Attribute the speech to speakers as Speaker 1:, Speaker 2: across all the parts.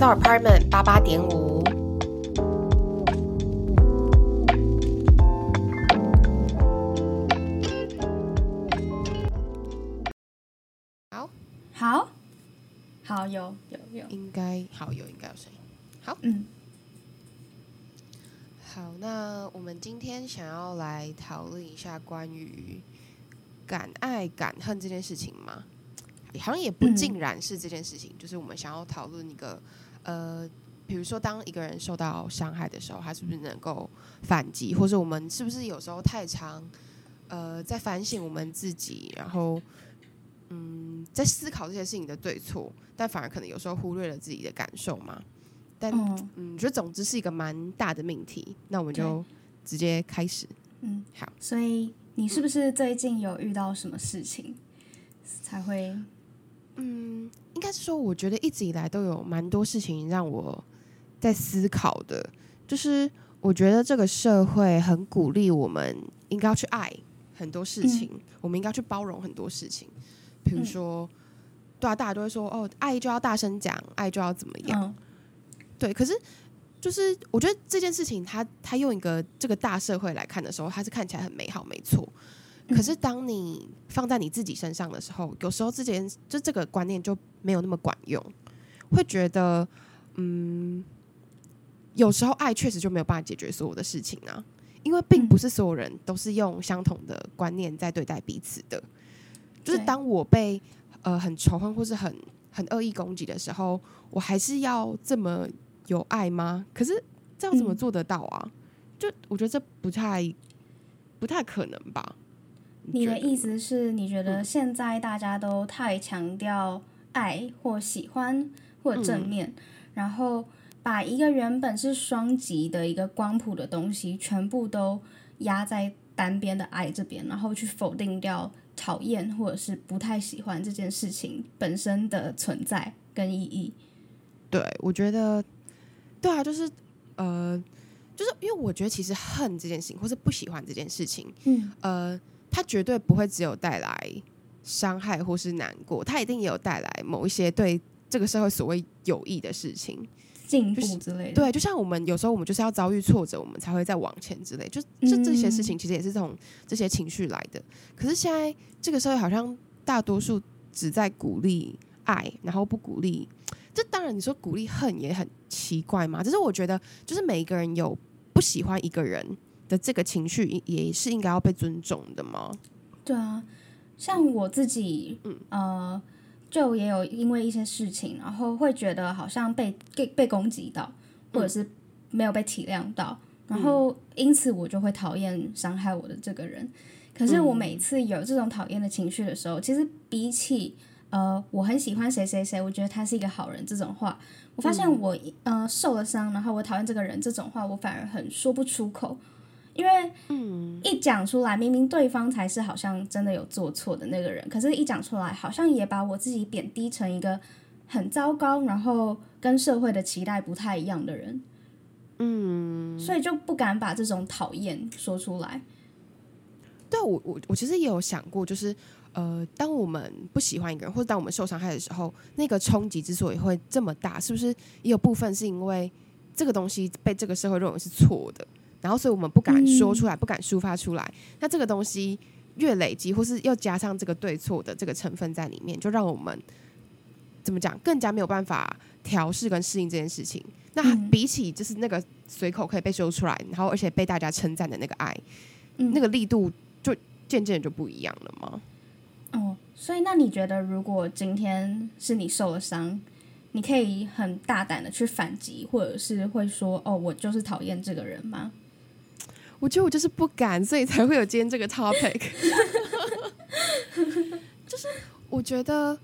Speaker 1: 到 Apartment 八八点五。好，
Speaker 2: 好，好，有有有，
Speaker 1: 应该好有，应该有声音。好，
Speaker 2: 嗯，
Speaker 1: 好，那我们今天想要来讨论一下关于敢爱敢恨这件事情吗？好像也不
Speaker 2: 嗯
Speaker 1: 尽然是这件事情，就是我们想要讨论一个呃，比如说当一个人受到伤害的时候，他是不是能够反击，或者我们是不是有时候太常呃在反省我们自己，然后嗯在思考这些事情的对错，但反而可能有时候忽略了自己的感受嘛。但
Speaker 2: 嗯
Speaker 1: 觉得总之是一个蛮大的命题，那我们就直接开始。
Speaker 2: 嗯，
Speaker 1: 好，
Speaker 2: 所以你是不是最近有遇到什么事情才会？
Speaker 1: 嗯，应该是说，我觉得一直以来都有蛮多事情让我在思考的，就是我觉得这个社会很鼓励我们应该要去爱很多事情，我们应该去包容很多事情，比如说，对啊，大家都会说哦，爱就要大声讲，爱就要怎么样，
Speaker 2: 嗯。
Speaker 1: 对，可是就是我觉得这件事情它，它用一个这个大社会来看的时候，它是看起来很美好，没错。
Speaker 2: 嗯
Speaker 1: 可是当你放在你自己身上的时候，有时候这件就这个观念就没有那么管用，会觉得，嗯，有时候爱确实就没有办法解决所有的事情啊，因为并不是所有人都是用相同的观念在对待彼此的。就是当我被呃很仇恨或是很很恶意攻击的时候，我还是要这么有爱吗？可是这样怎么
Speaker 2: 嗯
Speaker 1: 做得到啊？就我觉得这不太不太可能吧？
Speaker 2: 你的意思是你觉得
Speaker 1: 嗯。
Speaker 2: 现在大家都太强调爱或喜欢或者正
Speaker 1: 嗯
Speaker 2: 面，然后把一个原本是双极的一个光谱的东西，全部都压在单边的爱这边，然后去否定掉讨厌或者是不太喜欢这件事情本身的存在跟意义。
Speaker 1: 对，我觉得对啊，就是呃，就是因为我觉得其实恨这件事情，或是不喜欢这件事情，
Speaker 2: 嗯。
Speaker 1: 呃，它绝对不会只有带来伤害或是难过，他一定也有带来某一些对这个社会所谓有益的事情。
Speaker 2: 进步之类的。
Speaker 1: 对，就像我们有时候我们就是要遭遇挫折，我们才会再往前之类，就就这些事情其实也是从这些情绪来的。可是现在这个社会好像大多数只在鼓励爱，然后不鼓励。这当然你说鼓励恨也很奇怪嘛，只是我觉得就是每一个人有不喜欢一个人的这个情绪，也是应该要被尊重的吗。
Speaker 2: 对啊，像我自己，
Speaker 1: 嗯
Speaker 2: 呃，就也有因为一些事情，然后会觉得好像被被被攻击到，或者是没有被体谅到，然后因此我就会讨厌伤害我的这个人。可是我每次有这种讨厌的情绪的时候，其实比起呃我很喜欢谁谁谁，我觉得他是一个好人这种话，我发现我、呃受了伤，然后我讨厌这个人这种话，我反而很说不出口。因为嗯一讲出来，明明对方才是好像真的有做错的那个人，可是一讲出来，好像也把我自己贬低成一个很糟糕，然后跟社会的期待不太一样的人。嗯，所以就不敢把这种讨厌说出来。
Speaker 1: 对我我我其实也有想过，就是呃，当我们不喜欢一个人，或者当我们受伤害的时候，那个冲击之所以会这么大，是不是也有部分是因为这个东西被这个社会认为是错的，然后所以我们不敢说出来，不敢抒发出来。那这个东西越累积，或是又加上这个对错的这个成分在里面，就让我们怎么讲，更加没有办法调试跟适应这件事情。那
Speaker 2: 嗯
Speaker 1: 比起就是那个随口可以被说出来，然后而且被大家称赞的那个爱，
Speaker 2: 嗯，
Speaker 1: 那个力度就渐渐就不一样了吗？
Speaker 2: 哦，所以那你觉得，如果今天是你受了伤，你可以很大胆的去反击，或者是会说，哦，我就是讨厌这个人吗？
Speaker 1: 我觉得我就是不敢，所以才会有今天这个 topic。就是我觉得，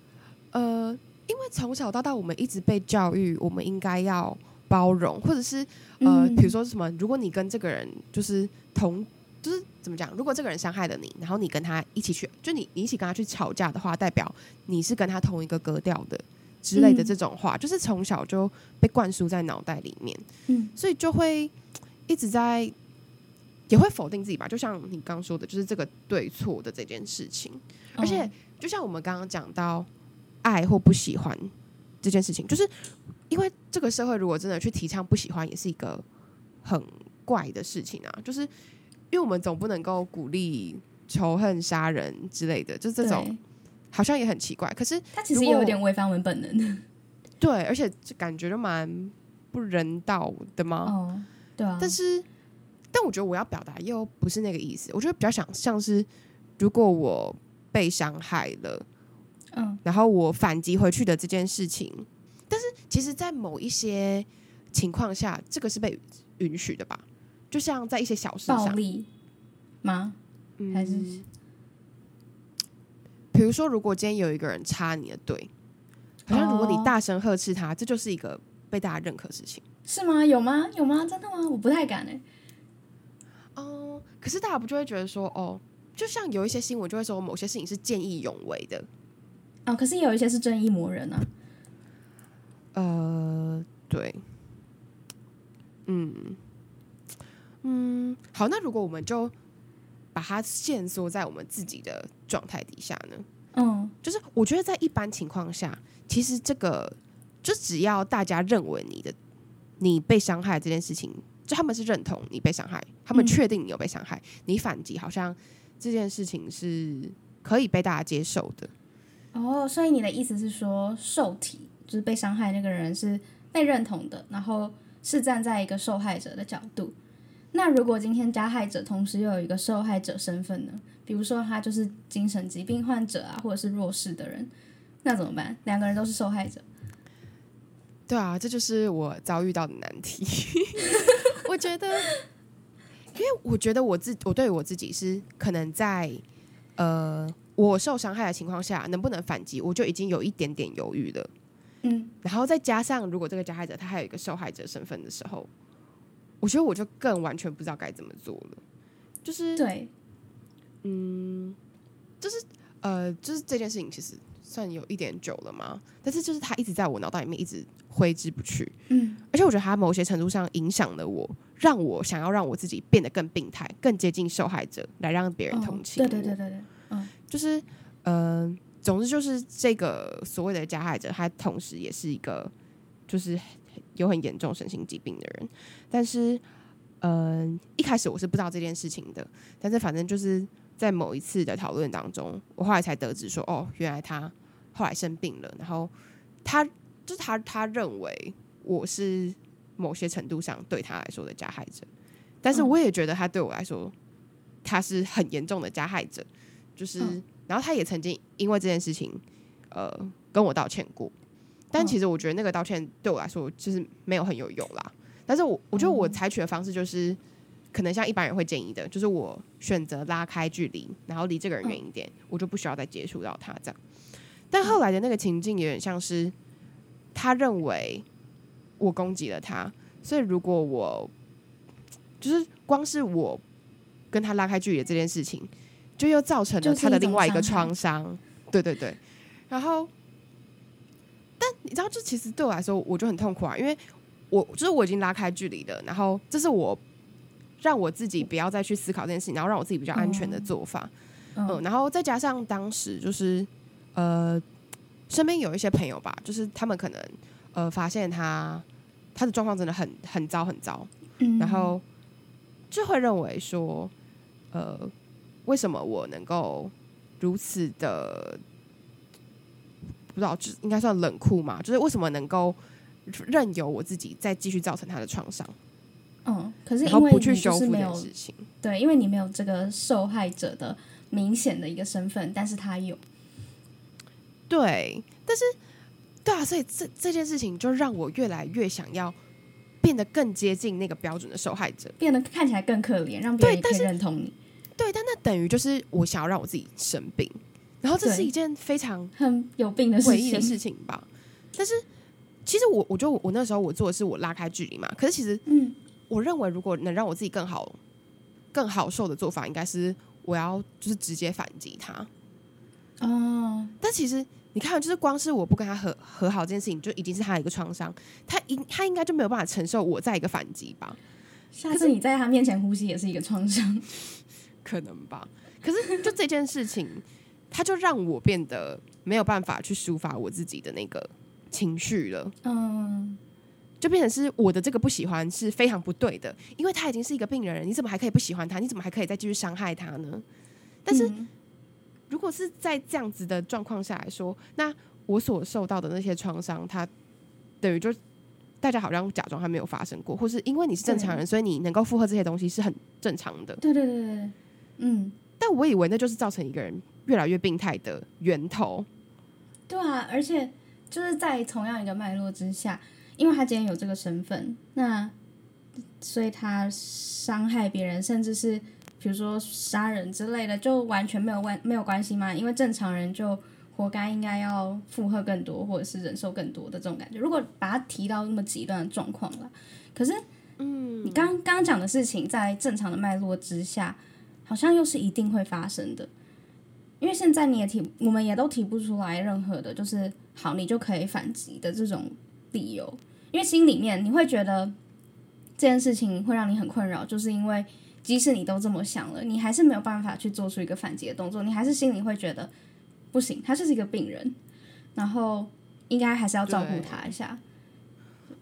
Speaker 1: 呃，因为从小到大我们一直被教育，我们应该要包容，或者是呃，
Speaker 2: 嗯
Speaker 1: 比如说什么，如果你跟这个人就是同，就是怎么讲，如果这个人伤害了你，然后你跟他一起去，就你你一起跟他去吵架的话，代表你是跟他同一个格调的之类的
Speaker 2: 嗯
Speaker 1: 这种话，就是从小就被灌输在脑袋里面。
Speaker 2: 嗯
Speaker 1: 所以就会一直在也会否定自己吧，就像你刚刚说的，就是这个对错的这件事情。而且
Speaker 2: 哦
Speaker 1: 就像我们刚刚讲到爱或不喜欢这件事情，就是因为这个社会如果真的去提倡不喜欢，也是一个很怪的事情啊。就是因为我们总不能够鼓励仇恨、杀人之类的，就这种好像也很奇怪。可是
Speaker 2: 它其实也有点违反我们本能的。
Speaker 1: 对，而且就感觉就蛮不人道的嘛。
Speaker 2: 哦，对啊，
Speaker 1: 但是，但我觉得我要表达又不是那个意思，我觉得比较想像是，如果我被伤害了，
Speaker 2: 嗯，
Speaker 1: 然后我反击回去的这件事情，但是其实，在某一些情况下，这个是被允许的吧？就像在一些小事上，
Speaker 2: 暴力吗？
Speaker 1: 嗯
Speaker 2: 还是
Speaker 1: 比如说，如果今天有一个人插你的队，好像如果你
Speaker 2: 哦
Speaker 1: 大声呵斥他，这就是一个被大家认可的事情。
Speaker 2: 是吗？有吗？有吗？真的吗？我不太敢哎。
Speaker 1: 哦，可是大家不就会觉得说，哦，就像有一些新闻就会说某些事情是见义勇为的，
Speaker 2: 哦，可是有一些是正义魔人啊。
Speaker 1: 呃，对，嗯嗯，好，那如果我们就把它限缩在我们自己的状态底下呢？
Speaker 2: 嗯，
Speaker 1: 就是我觉得在一般情况下，其实这个就只要大家认为你的你被伤害这件事情，就他们是认同你被伤害，他们
Speaker 2: 嗯
Speaker 1: 确定你有被伤害，你反击，好像这件事情是可以被大家接受的。
Speaker 2: 哦，所以你的意思是说，受体就是被伤害那个人是被认同的，然后是站在一个受害者的角度。那如果今天加害者同时又有一个受害者身份呢？比如说他就是精神疾病患者啊，或者是弱势的人，那怎么办？两个人都是受害者。
Speaker 1: 对啊，这就是我遭遇到的难题。我觉得，因为我觉得我自我对我自己是可能在呃我受伤害的情况下，能不能反击，我就已经有一点点犹豫了。
Speaker 2: 嗯，
Speaker 1: 然后再加上，如果这个加害者他还有一个受害者身份的时候，我觉得我就更完全不知道该怎么做了。就是
Speaker 2: 对，嗯，就是
Speaker 1: 呃，就是这件事情其实算有一点久了嘛，但是就是他一直在我脑袋里面一直挥之不去。
Speaker 2: 嗯，
Speaker 1: 而且我觉得他某些程度上影响了我，让我想要让我自己变得更病态、更接近受害者，来让别人同情
Speaker 2: 哦。对对对对对，嗯
Speaker 1: 就是呃，总之就是这个所谓的加害者，他同时也是一个就是有很严重身心疾病的人。但是，嗯、一开始我是不知道这件事情的，但是反正就是在某一次的讨论当中，我后来才得知说，哦，原来他后来生病了，然后他就是他他认为我是某些程度上对他来说的加害者，但是
Speaker 2: 嗯
Speaker 1: 我也觉得他对我来说，他是很严重的加害者。就是，
Speaker 2: 嗯
Speaker 1: 然后他也曾经因为这件事情，呃，跟我道歉过。但
Speaker 2: 嗯
Speaker 1: 其实我觉得那个道歉对我来说就是没有很有用啦。但是我我觉得我
Speaker 2: 嗯
Speaker 1: 采取的方式就是，可能像一般人会建议的，就是我选择拉开距离，然后离这个人远一点，我就不需要再接触到他这样。但后来的那个情境有点像是，他认为我攻击了他，所以如果我就是光是我跟他拉开距离的这件事情，就又造成了他的另外一个创伤。对对对，然后，但你知道，这其实对我来说，我就很痛苦啊，因为我就是我已经拉开距离了，然后这是我让我自己不要再去思考这件事情，然后让我自己比较安全的做法。嗯，
Speaker 2: 嗯
Speaker 1: 然后再加上当时就是呃，身边有一些朋友吧，就是他们可能呃发现他他的状况真的很很糟很糟，
Speaker 2: 嗯，
Speaker 1: 然后就会认为说，呃，为什么我能够如此的不知道，就应该算冷酷嘛？就是为什么能够任由我自己再继续造成他的创伤，
Speaker 2: 嗯，可是因为你
Speaker 1: 不去修复
Speaker 2: 就是没有
Speaker 1: 事情？
Speaker 2: 对，因为你没有这个受害者的明显的一个身份，但是他有，
Speaker 1: 对，但是对啊，所以这这件事情就让我越来越想要变得更接近那个标准的受害者。
Speaker 2: 变得看起来更可怜，让别人也可以认同你，
Speaker 1: 对，但那等于就是我想要让我自己生病，然后这是一件非常
Speaker 2: 很有病的事情。
Speaker 1: 诡异的事情吧。但是其实我我觉得我我那时候我做的是我拉开距离嘛，可是其实
Speaker 2: 嗯，
Speaker 1: 我认为如果能让我自己更好更好受的做法，应该是我要就是直接反击他。
Speaker 2: 哦，
Speaker 1: 但其实你看，就是光是我不跟他和和好这件事情，就已经是他的一个创伤，他应他应该就没有办法承受我再一个反击吧？
Speaker 2: 下次你在他面前呼吸也是一个创伤。
Speaker 1: 可能吧。可是就这件事情，他就让我变得没有办法去抒发我自己的那个情绪了，
Speaker 2: 嗯，
Speaker 1: 就变成是我的这个不喜欢是非常不对的，因为他已经是一个病人了，你怎么还可以不喜欢他？你怎么还可以再继续伤害他呢？但是
Speaker 2: 嗯
Speaker 1: 如果是在这样子的状况下来说，那我所受到的那些创伤，他等于就大家好像假装它没有发生过，或是因为你是正常人，所以你能够负荷这些东西是很正常的。
Speaker 2: 对对对对对，嗯，
Speaker 1: 但我以为那就是造成一个人越来越病态的源头。
Speaker 2: 对啊，而且就是在同样一个脉络之下，因为他今天有这个身份，那所以他伤害别人，甚至是比如说杀人之类的，就完全没有关没有关系吗？因为正常人就活该应该要负荷更多，或者是忍受更多的这种感觉。如果把他提到那么极端的状况了，可是，嗯，你刚刚刚讲的事情，在正常的脉络之下，好像又是一定会发生的。因为现在你也提，我们也都提不出来任何的，就是好，你就可以反击的这种理由。因为心里面你会觉得这件事情会让你很困扰，就是因为即使你都这么想了，你还是没有办法去做出一个反击的动作，你还是心里会觉得不行，他就是一个病人，然后应该还是要照顾他一下。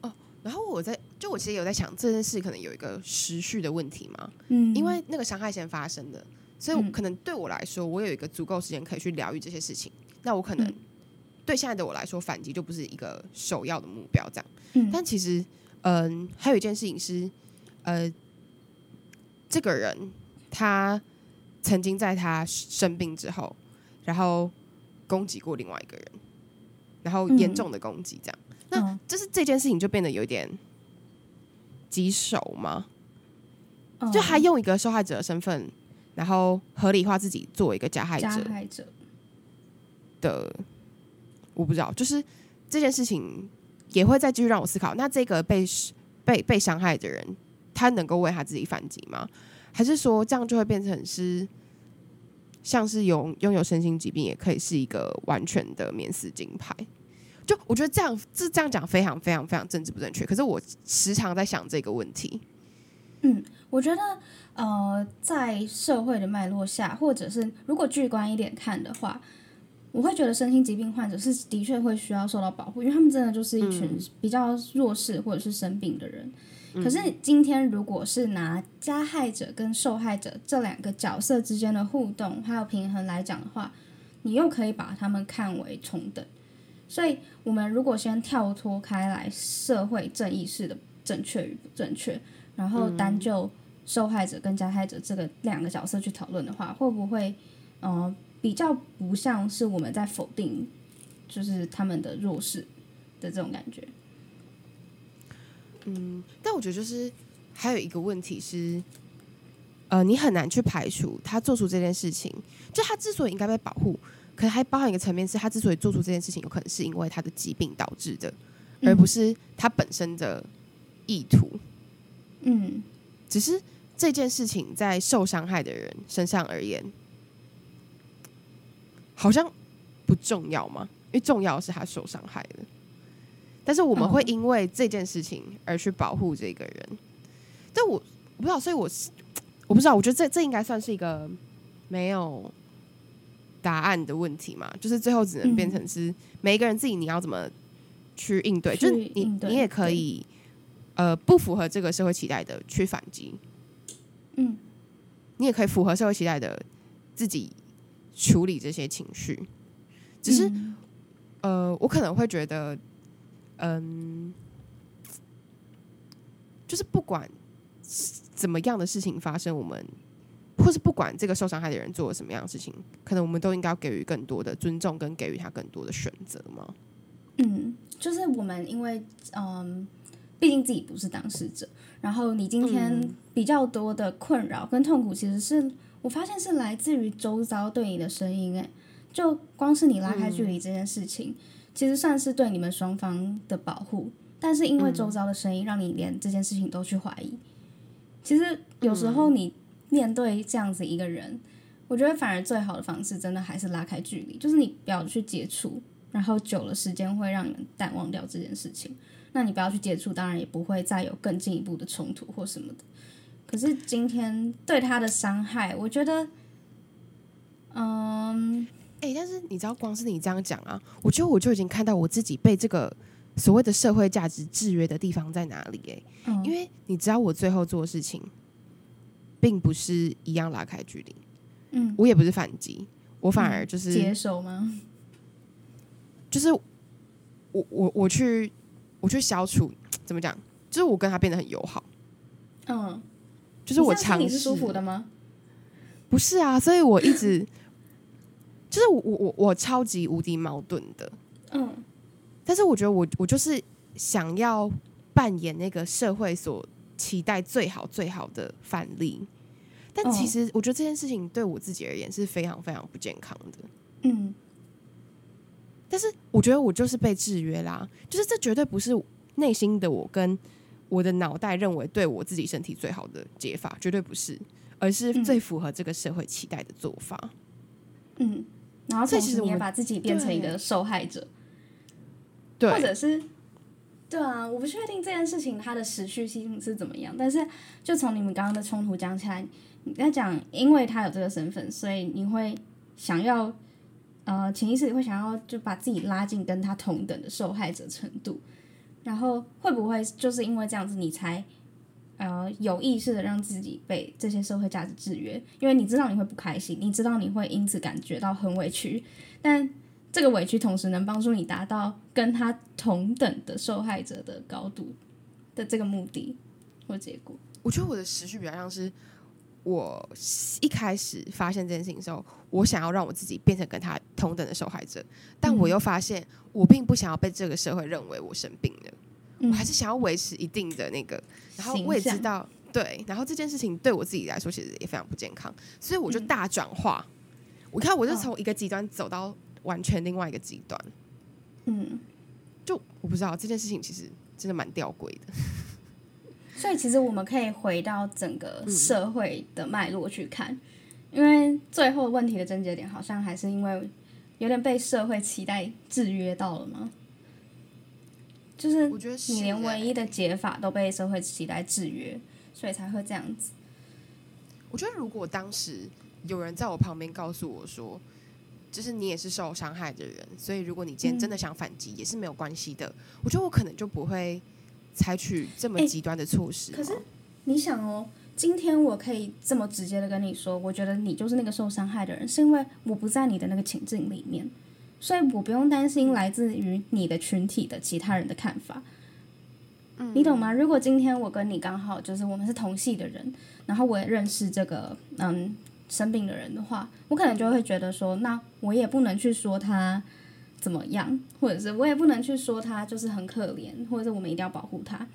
Speaker 1: 哦然后我在就我其实有在想这件事可能有一个时序的问题嘛，
Speaker 2: 嗯，
Speaker 1: 因为那个伤害先发生的，所以我
Speaker 2: 嗯
Speaker 1: 可能对我来说，我有一个足够时间可以去疗愈这些事情。那我可能、
Speaker 2: 嗯
Speaker 1: 对现在的我来说，反击就不是一个首要的目标，这样。
Speaker 2: 嗯
Speaker 1: 但其实，嗯、还有一件事情是，呃，这个人他曾经在他生病之后，然后攻击过另外一个人，然后严
Speaker 2: 嗯
Speaker 1: 重的攻击，这样。那
Speaker 2: 嗯
Speaker 1: 就是这件事情就变得有点棘手吗？
Speaker 2: 嗯
Speaker 1: 就他用一个受害者的身份，然后合理化自己作为一个加害
Speaker 2: 加害者，
Speaker 1: 的，我不知道，就是这件事情也会再继续让我思考。那这个被被被伤害的人，他能够为他自己反击吗？还是说这样就会变成是像是有拥有身心疾病，也可以是一个完全的免死金牌？就我觉得这样这这样讲非常非常非常政治不正确。可是我时常在想这个问题。
Speaker 2: 嗯我觉得，呃，在社会的脉络下，或者是如果具观一点看的话，我会觉得身心疾病患者是的确会需要受到保护，因为他们真的就是一群比较弱势或者是生病的人。可是今天如果是拿加害者跟受害者这两个角色之间的互动还有平衡来讲的话，你又可以把他们看为同等。所以，我们如果先跳脱开来社会正义式的正确与不正确，然后单就受害者跟加害者这个两个角色去讨论的话，会不会呃比较不像是我们在否定就是他们的弱势的这种感觉？
Speaker 1: 嗯但我觉得就是还有一个问题是，呃，你很难去排除他做出这件事情，就他之所以应该被保护，可能还包含一个层面是他之所以做出这件事情，有可能是因为他的疾病导致的，而不是他本身的意图。
Speaker 2: 嗯
Speaker 1: 只是这件事情在受伤害的人身上而言，好像不重要吗？因为重要的是他受伤害了。但是我们会
Speaker 2: 嗯。
Speaker 1: 因为这件事情而去保护这个人，但我我不知道，所以我是我不知道，我觉得这这应该算是一个没有答案的问题嘛，就是最后只能变成是每一个人自己你要怎么去应对，
Speaker 2: 去
Speaker 1: 就是你你也可以呃不符合这个社会期待的去反击，
Speaker 2: 嗯。
Speaker 1: 你也可以符合社会期待的自己处理这些情绪，只是、
Speaker 2: 嗯
Speaker 1: 呃，我可能会觉得，嗯，就是不管怎么样的事情发生，我们或是不管这个受伤害的人做了什么样的事情，可能我们都应该要给予更多的尊重，跟给予他更多的选择嘛。
Speaker 2: 嗯，就是我们因为嗯，毕竟自己不是当事者，然后你今天
Speaker 1: 嗯
Speaker 2: 比较多的困扰跟痛苦，其实是我发现是来自于周遭对你的声音。诶，就光是你拉开距离这件事情，其实算是对你们双方的保护。但是因为周遭的声音，让你连这件事情都去怀疑。其实有时候你面对这样子一个人，我觉得反而最好的方式，真的还是拉开距离，就是你不要去接触，然后久了时间会让你们淡忘掉这件事情。那你不要去接触，当然也不会再有更进一步的冲突或什么的。可是今天对他的伤害，我觉得，嗯，
Speaker 1: 哎、但是你知道，光是你这样讲啊，我觉得我就已经看到我自己被这个所谓的社会价值制约的地方在哪里、哎，
Speaker 2: 嗯。
Speaker 1: 因为你知道，我最后做的事情，并不是一样拉开距离，
Speaker 2: 嗯，
Speaker 1: 我也不是反击，我反而就是、
Speaker 2: 接受吗？
Speaker 1: 就是我我我去我去消除怎么讲，就是我跟他变得很友好，
Speaker 2: 嗯，
Speaker 1: 就是我
Speaker 2: 你这样心
Speaker 1: 尝试
Speaker 2: 里是舒服的吗？
Speaker 1: 不是啊，所以我一直 就是我我我我超级无敌矛盾的，
Speaker 2: 嗯
Speaker 1: 但是我觉得我我就是想要扮演那个社会所期待最好最好的范例，但其
Speaker 2: 哦
Speaker 1: 实我觉得这件事情对我自己而言是非常非常不健康的。
Speaker 2: 嗯
Speaker 1: 但是我觉得我就是被制约啦，就是这绝对不是内心的我跟我的脑袋认为对我自己身体最好的解法，绝对不是，而是
Speaker 2: 嗯
Speaker 1: 最符合这个社会期待的做法。
Speaker 2: 嗯，然后
Speaker 1: 所
Speaker 2: 同时你也
Speaker 1: 以其实我们
Speaker 2: 把自己变成一个受害者，
Speaker 1: 对，
Speaker 2: 或者是。对啊，我不确定这件事情它的持续性是怎么样，但是就从你们刚刚的冲突讲起来，你在讲，因为他有这个身份，所以你会想要，呃，潜意识里会想要就把自己拉进跟他同等的受害者程度，然后会不会就是因为这样子，你才呃有意识的让自己被这些社会价值制约？因为你知道你会不开心，你知道你会因此感觉到很委屈，但这个委屈同时能帮助你达到跟他同等的受害者的高度的这个目的或结果。
Speaker 1: 我觉得我的时序比较像是我一开始发现这件事情的时候，我想要让我自己变成跟他同等的受害者，但我又发现我并不想要被这个社会认为我生病了，
Speaker 2: 嗯。
Speaker 1: 我还是想要维持一定的那个，然后我也知道对，然后这件事情对我自己来说其实也非常不健康，所以我就大转化。我看我就从一个极端走到完全另外一个极端，
Speaker 2: 嗯，
Speaker 1: 就我不知道这件事情其实真的蛮吊诡的。
Speaker 2: 所以其实我们可以回到整个社会的脉络去看，因为最后问题的症结点好像还是因为有点被社会期待制约到了吗？就是
Speaker 1: 我觉得是
Speaker 2: 你连
Speaker 1: 欸
Speaker 2: 唯一的解法都被社会期待制约，所以才会这样子。
Speaker 1: 我觉得如果当时有人在我旁边告诉我说，就是你也是受伤害的人，所以如果你今天真的想反击，也是没有关系的。我觉得我可能就不会采取这么
Speaker 2: 欸
Speaker 1: 极端的措施嘛。
Speaker 2: 可是你想哦，今天我可以这么直接的跟你说，我觉得你就是那个受伤害的人，是因为我不在你的那个情境里面，所以我不用担心来自于你的群体的其他人的看法。你懂吗？如果今天我跟你刚好就是我们是同系的人，然后我也认识这个嗯生病的人的话，我可能就会觉得说，那我也不能去说他怎么样，或者是我也不能去说他就是很可怜，或者是我们一定要保护他，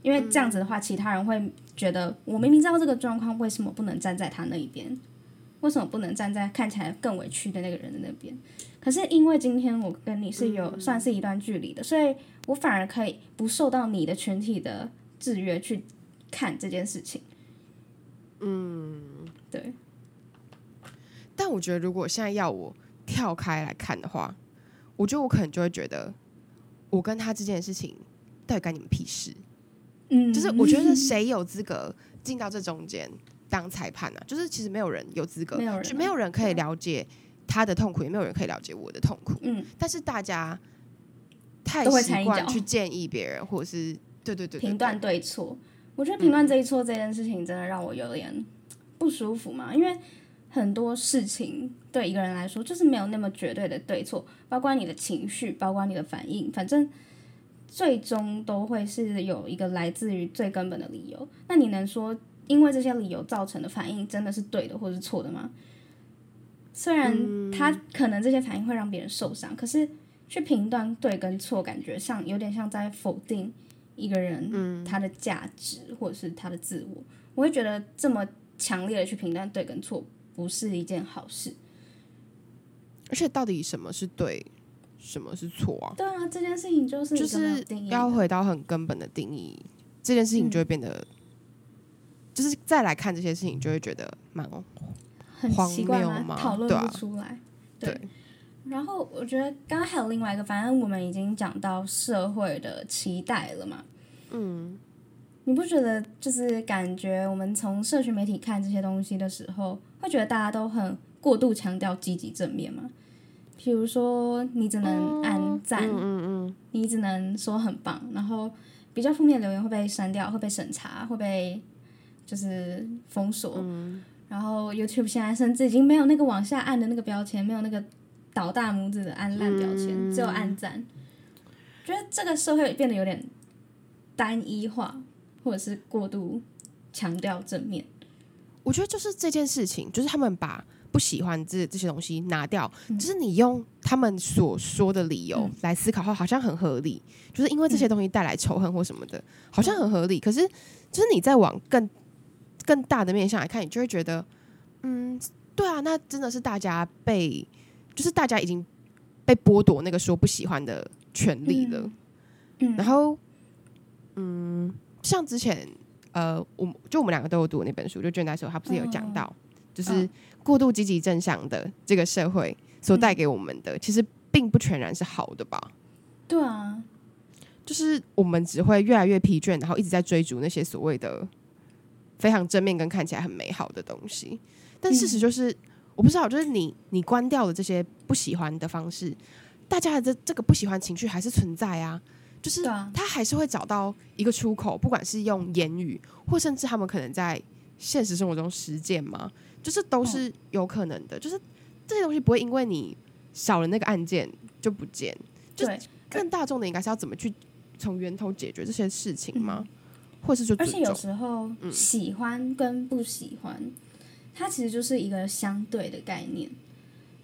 Speaker 2: 因为这样子的话，其他人会觉得我明明知道这个状况，为什么不能站在他那一边？为什么不能站在看起来更委屈的那个人的那边？可是因为今天我跟你是有算是一段距离的，所以我反而可以不受到你的群体的制约去看这件事情。嗯，对，
Speaker 1: 但我觉得如果现在要我跳开来看的话，我觉得我可能就会觉得，我跟他之间的事情到底干你们屁事？
Speaker 2: 嗯，
Speaker 1: 就是我觉得谁有资格进到这中间当裁判啊？就是其实没有人有资格，
Speaker 2: 没有人啊
Speaker 1: 没有人可以了解他的痛苦，也没有人可以了解我的痛苦。
Speaker 2: 嗯，
Speaker 1: 但是大家太习惯去建议别人，或者是对对对对
Speaker 2: 评断
Speaker 1: 对
Speaker 2: 对错。我觉得评断这一错这件事情真的让我有点不舒服嘛，因为很多事情对一个人来说就是没有那么绝对的对错，包括你的情绪，包括你的反应，反正最终都会是有一个来自于最根本的理由。那你能说因为这些理由造成的反应真的是对的或是错的吗？虽然他可能这些反应会让别人受伤，可是去评断对跟错，感觉像有点像在否定一个人他的价值或者是他的自我。我会觉得这么强烈的去评断对跟错，不是一件好事。
Speaker 1: 而且到底什么是对，什么是错啊？
Speaker 2: 对啊，这件事情就是
Speaker 1: 就是要回到很根本的定义，这件事情就会变得，就是再来看这些事情，就会觉得蛮
Speaker 2: 很
Speaker 1: 荒
Speaker 2: 奇怪吗？
Speaker 1: 谬吗
Speaker 2: 讨论不出来。对
Speaker 1: 对
Speaker 2: 然后我觉得刚刚还有另外一个，反正我们已经讲到社会的期待了嘛。嗯，你不觉得就是感觉我们从社群媒体看这些东西的时候，会觉得大家都很过度强调积极正面嘛。比如说，你只能按赞，
Speaker 1: 嗯嗯
Speaker 2: 你只能说很棒，然后比较负面的留言会被删掉，会被审查，会被就是封锁。然后 YouTube 现在甚至已经没有那个往下按的那个标签，没有那个倒大拇指的按烂标签，只有按赞。觉得这个社会变得有点单一化，或者是过度强调正面。
Speaker 1: 我觉得就是这件事情，就是他们把不喜欢这这些东西拿掉，就是你用他们所说的理由来思考后，好像很合理。就是因为这些东西带来仇恨或什么的，好像很合理。可是，就是你再往更更大的面向来看，你就会觉得，嗯，对啊，那真的是大家被，就是大家已经被剥夺那个说不喜欢的权利了。
Speaker 2: 嗯，
Speaker 1: 然后，嗯，像之前，呃，我就我们两个都有读那本书，就卷代时候，他不是有讲到，就是过度积极正向的这个社会所带给我们的，其实并不全然是好的吧？
Speaker 2: 对啊，
Speaker 1: 就是我们只会越来越疲倦，然后一直在追逐那些所谓的非常正面跟看起来很美好的东西。但事实就是，我不知道，就是你你关掉了这些不喜欢的方式，大家的这这个不喜欢情绪还是存在啊。就是他还是会找到一个出口，不管是用言语，或甚至他们可能在现实生活中实践嘛，就是都是有可能的。就是这些东西不会因为你少了那个案件就不见。
Speaker 2: 对，
Speaker 1: 更大众的应该是要怎么去从源头解决这些事情吗？或是就
Speaker 2: 而且有时候喜欢跟不喜欢，它其实就是一个相对的概念。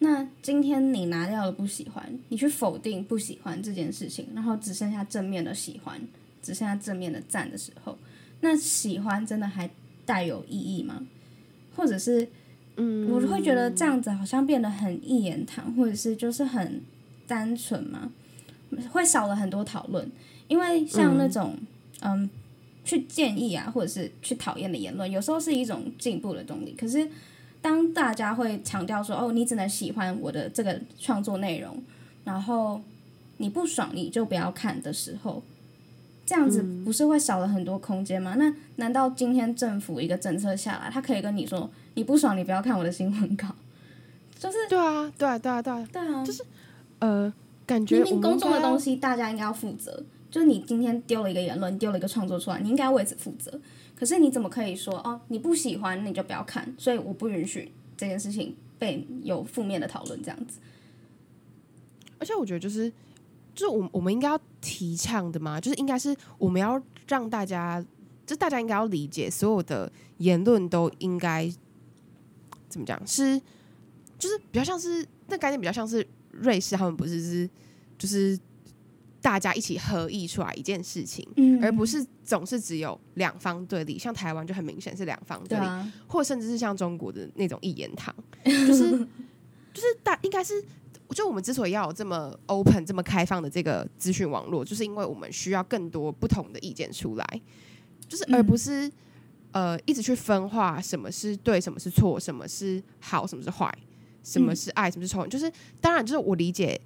Speaker 2: 那今天你拿掉了不喜欢，你去否定不喜欢这件事情，然后只剩下正面的喜欢，只剩下正面的赞的时候，那喜欢真的还带有意义吗？或者是，
Speaker 1: 嗯，
Speaker 2: 我会觉得这样子好像变得很一言堂，或者是就是很单纯嘛，会少了很多讨论。因为像那种嗯，去建议啊，或者是去讨厌的言论，有时候是一种进步的动力，可是。当大家会强调说：“哦，你只能喜欢我的这个创作内容，然后你不爽你就不要看的时候，这样子不是会少了很多空间吗？那难道今天政府一个政策下来，他可以跟你说你不爽你不要看我的新闻稿？就是
Speaker 1: 对啊，对啊，对啊，对啊，
Speaker 2: 对啊，
Speaker 1: 就是呃，感觉
Speaker 2: 明明公众的东西大家应该要负责，就是你今天丢了一个言论，丢了一个创作出来，你应该为此负责。”可是你怎么可以说哦？你不喜欢你就不要看，所以我不允许这件事情被有负面的讨论这样子。
Speaker 1: 而且我觉得就是，就是我我们应该要提倡的嘛，就是应该是我们要让大家，就大家应该要理解，所有的言论都应该怎么讲？是就是比较像是那概念，比较像是瑞士他们不是是就是。大家一起合议出来一件事情，而不是总是只有两方对立。像台湾就很明显是两方对立，或甚至是像中国的那种一言堂，就是就是大应该是，就我们之所以要有这么 open、这么开放的这个资讯网络，就是因为我们需要更多不同的意见出来，就是而不是呃一直去分化什么是对，什么是错，什么是好，什么是坏，什么是爱，什么是仇。就是当然，就是我理解。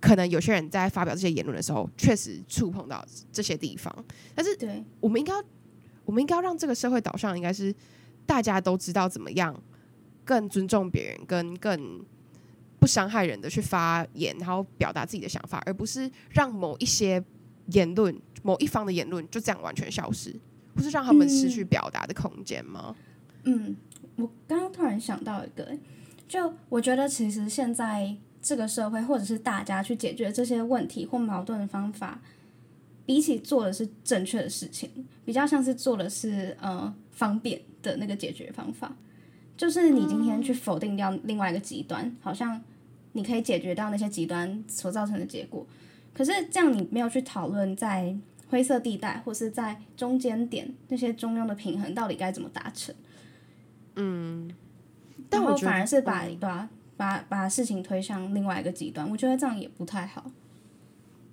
Speaker 1: 可能有些人在发表这些言论的时候，确实触碰到这些地方，但是
Speaker 2: 对，
Speaker 1: 我们应该，我们应该要让这个社会导向应该是大家都知道怎么样更尊重别人，跟更不伤害人的去发言，然后表达自己的想法，而不是让某一些言论、某一方的言论就这样完全消失，或是让他们失去表达的空间吗？
Speaker 2: 嗯，我刚刚突然想到一个，就我觉得其实现在。这个社会，或者是大家去解决这些问题或矛盾的方法，比起做的是正确的事情，比较像是做的是呃方便的那个解决方法。就是你今天去否定掉另外一个极端，好像你可以解决掉那些极端所造成的结果。可是这样你没有去讨论在灰色地带或是在中间点那些中庸的平衡到底该怎么达成？
Speaker 1: 嗯，
Speaker 2: 但我反而是把对吧？把把事情推向另外一个极端，我觉得这样也不太好。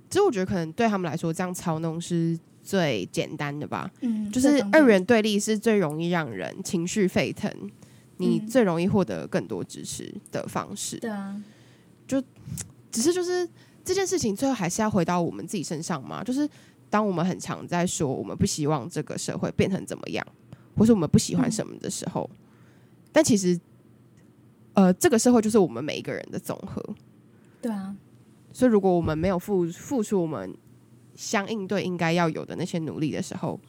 Speaker 1: 其实我觉得可能对他们来说，这样操弄是最简单的吧。
Speaker 2: 嗯，
Speaker 1: 就是二元对立是最容易让人情绪沸腾，你最容易获得更多支持的方式。
Speaker 2: 对啊，
Speaker 1: 就只是就是这件事情最后还是要回到我们自己身上嘛。就是当我们很常在说我们不希望这个社会变成怎么样，或是我们不喜欢什么的时候，但其实。呃，这个社会就是我们每一个人的总和。
Speaker 2: 对啊，
Speaker 1: 所以如果我们没有付付出我们相应对应该要有的那些努力的时候，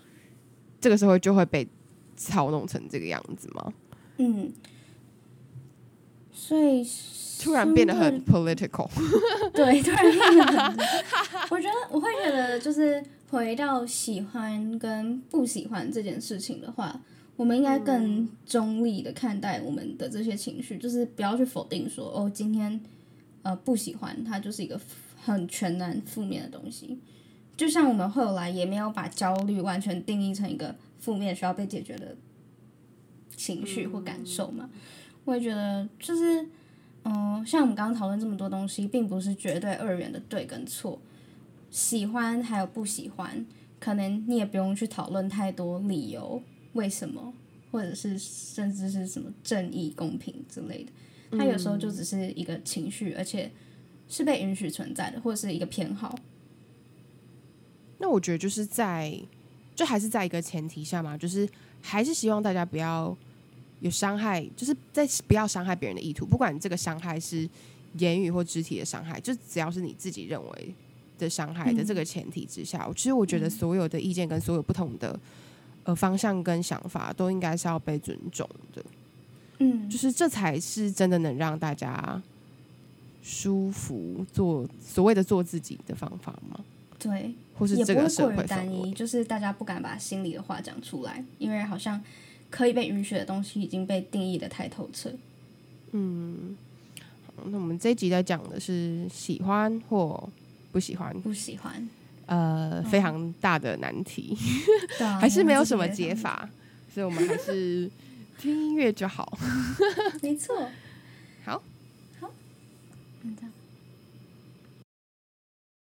Speaker 1: 这个社会就会被操弄成这个样子吗？
Speaker 2: 嗯，所以
Speaker 1: 突然变得很 political。
Speaker 2: 对，突然变得很，我觉得我会觉得就是回到喜欢跟不喜欢这件事情的话，我们应该更中立的看待我们的这些情绪，就是不要去否定说哦，今天呃不喜欢它就是一个很全然负面的东西。就像我们后来也没有把焦虑完全定义成一个负面需要被解决的情绪或感受嘛，我也觉得就是。嗯，像我们刚刚讨论这么多东西，并不是绝对二元的对跟错，喜欢还有不喜欢，可能你也不用去讨论太多理由，为什么，或者是甚至是什么正义、公平之类的，它有时候就只是一个情绪，而且是被允许存在的，或者是一个偏好。
Speaker 1: 那我觉得就是在，就还是在一个前提下嘛，就是还是希望大家不要有伤害，就是在不要伤害别人的意图，不管这个伤害是言语或肢体的伤害，就只要是你自己认为的伤害的这个前提之下，其实我觉得所有的意见跟所有不同的呃方向跟想法都应该是要被尊重的，
Speaker 2: 嗯，
Speaker 1: 就是这才是真的能让大家舒服做所谓的做自己的方法吗？
Speaker 2: 对，
Speaker 1: 或是这个社会
Speaker 2: 单一，就是大家不敢把心里的话讲出来，因为好像可以被允许的东西已经被定义的太透彻。
Speaker 1: 嗯那我们这一集在讲的是喜欢或不喜欢，
Speaker 2: 不喜欢，
Speaker 1: 呃，非常大的难题，还是没有什么解法，所以我们还是听音乐就好。
Speaker 2: 没错，
Speaker 1: 好，
Speaker 2: 嗯，这样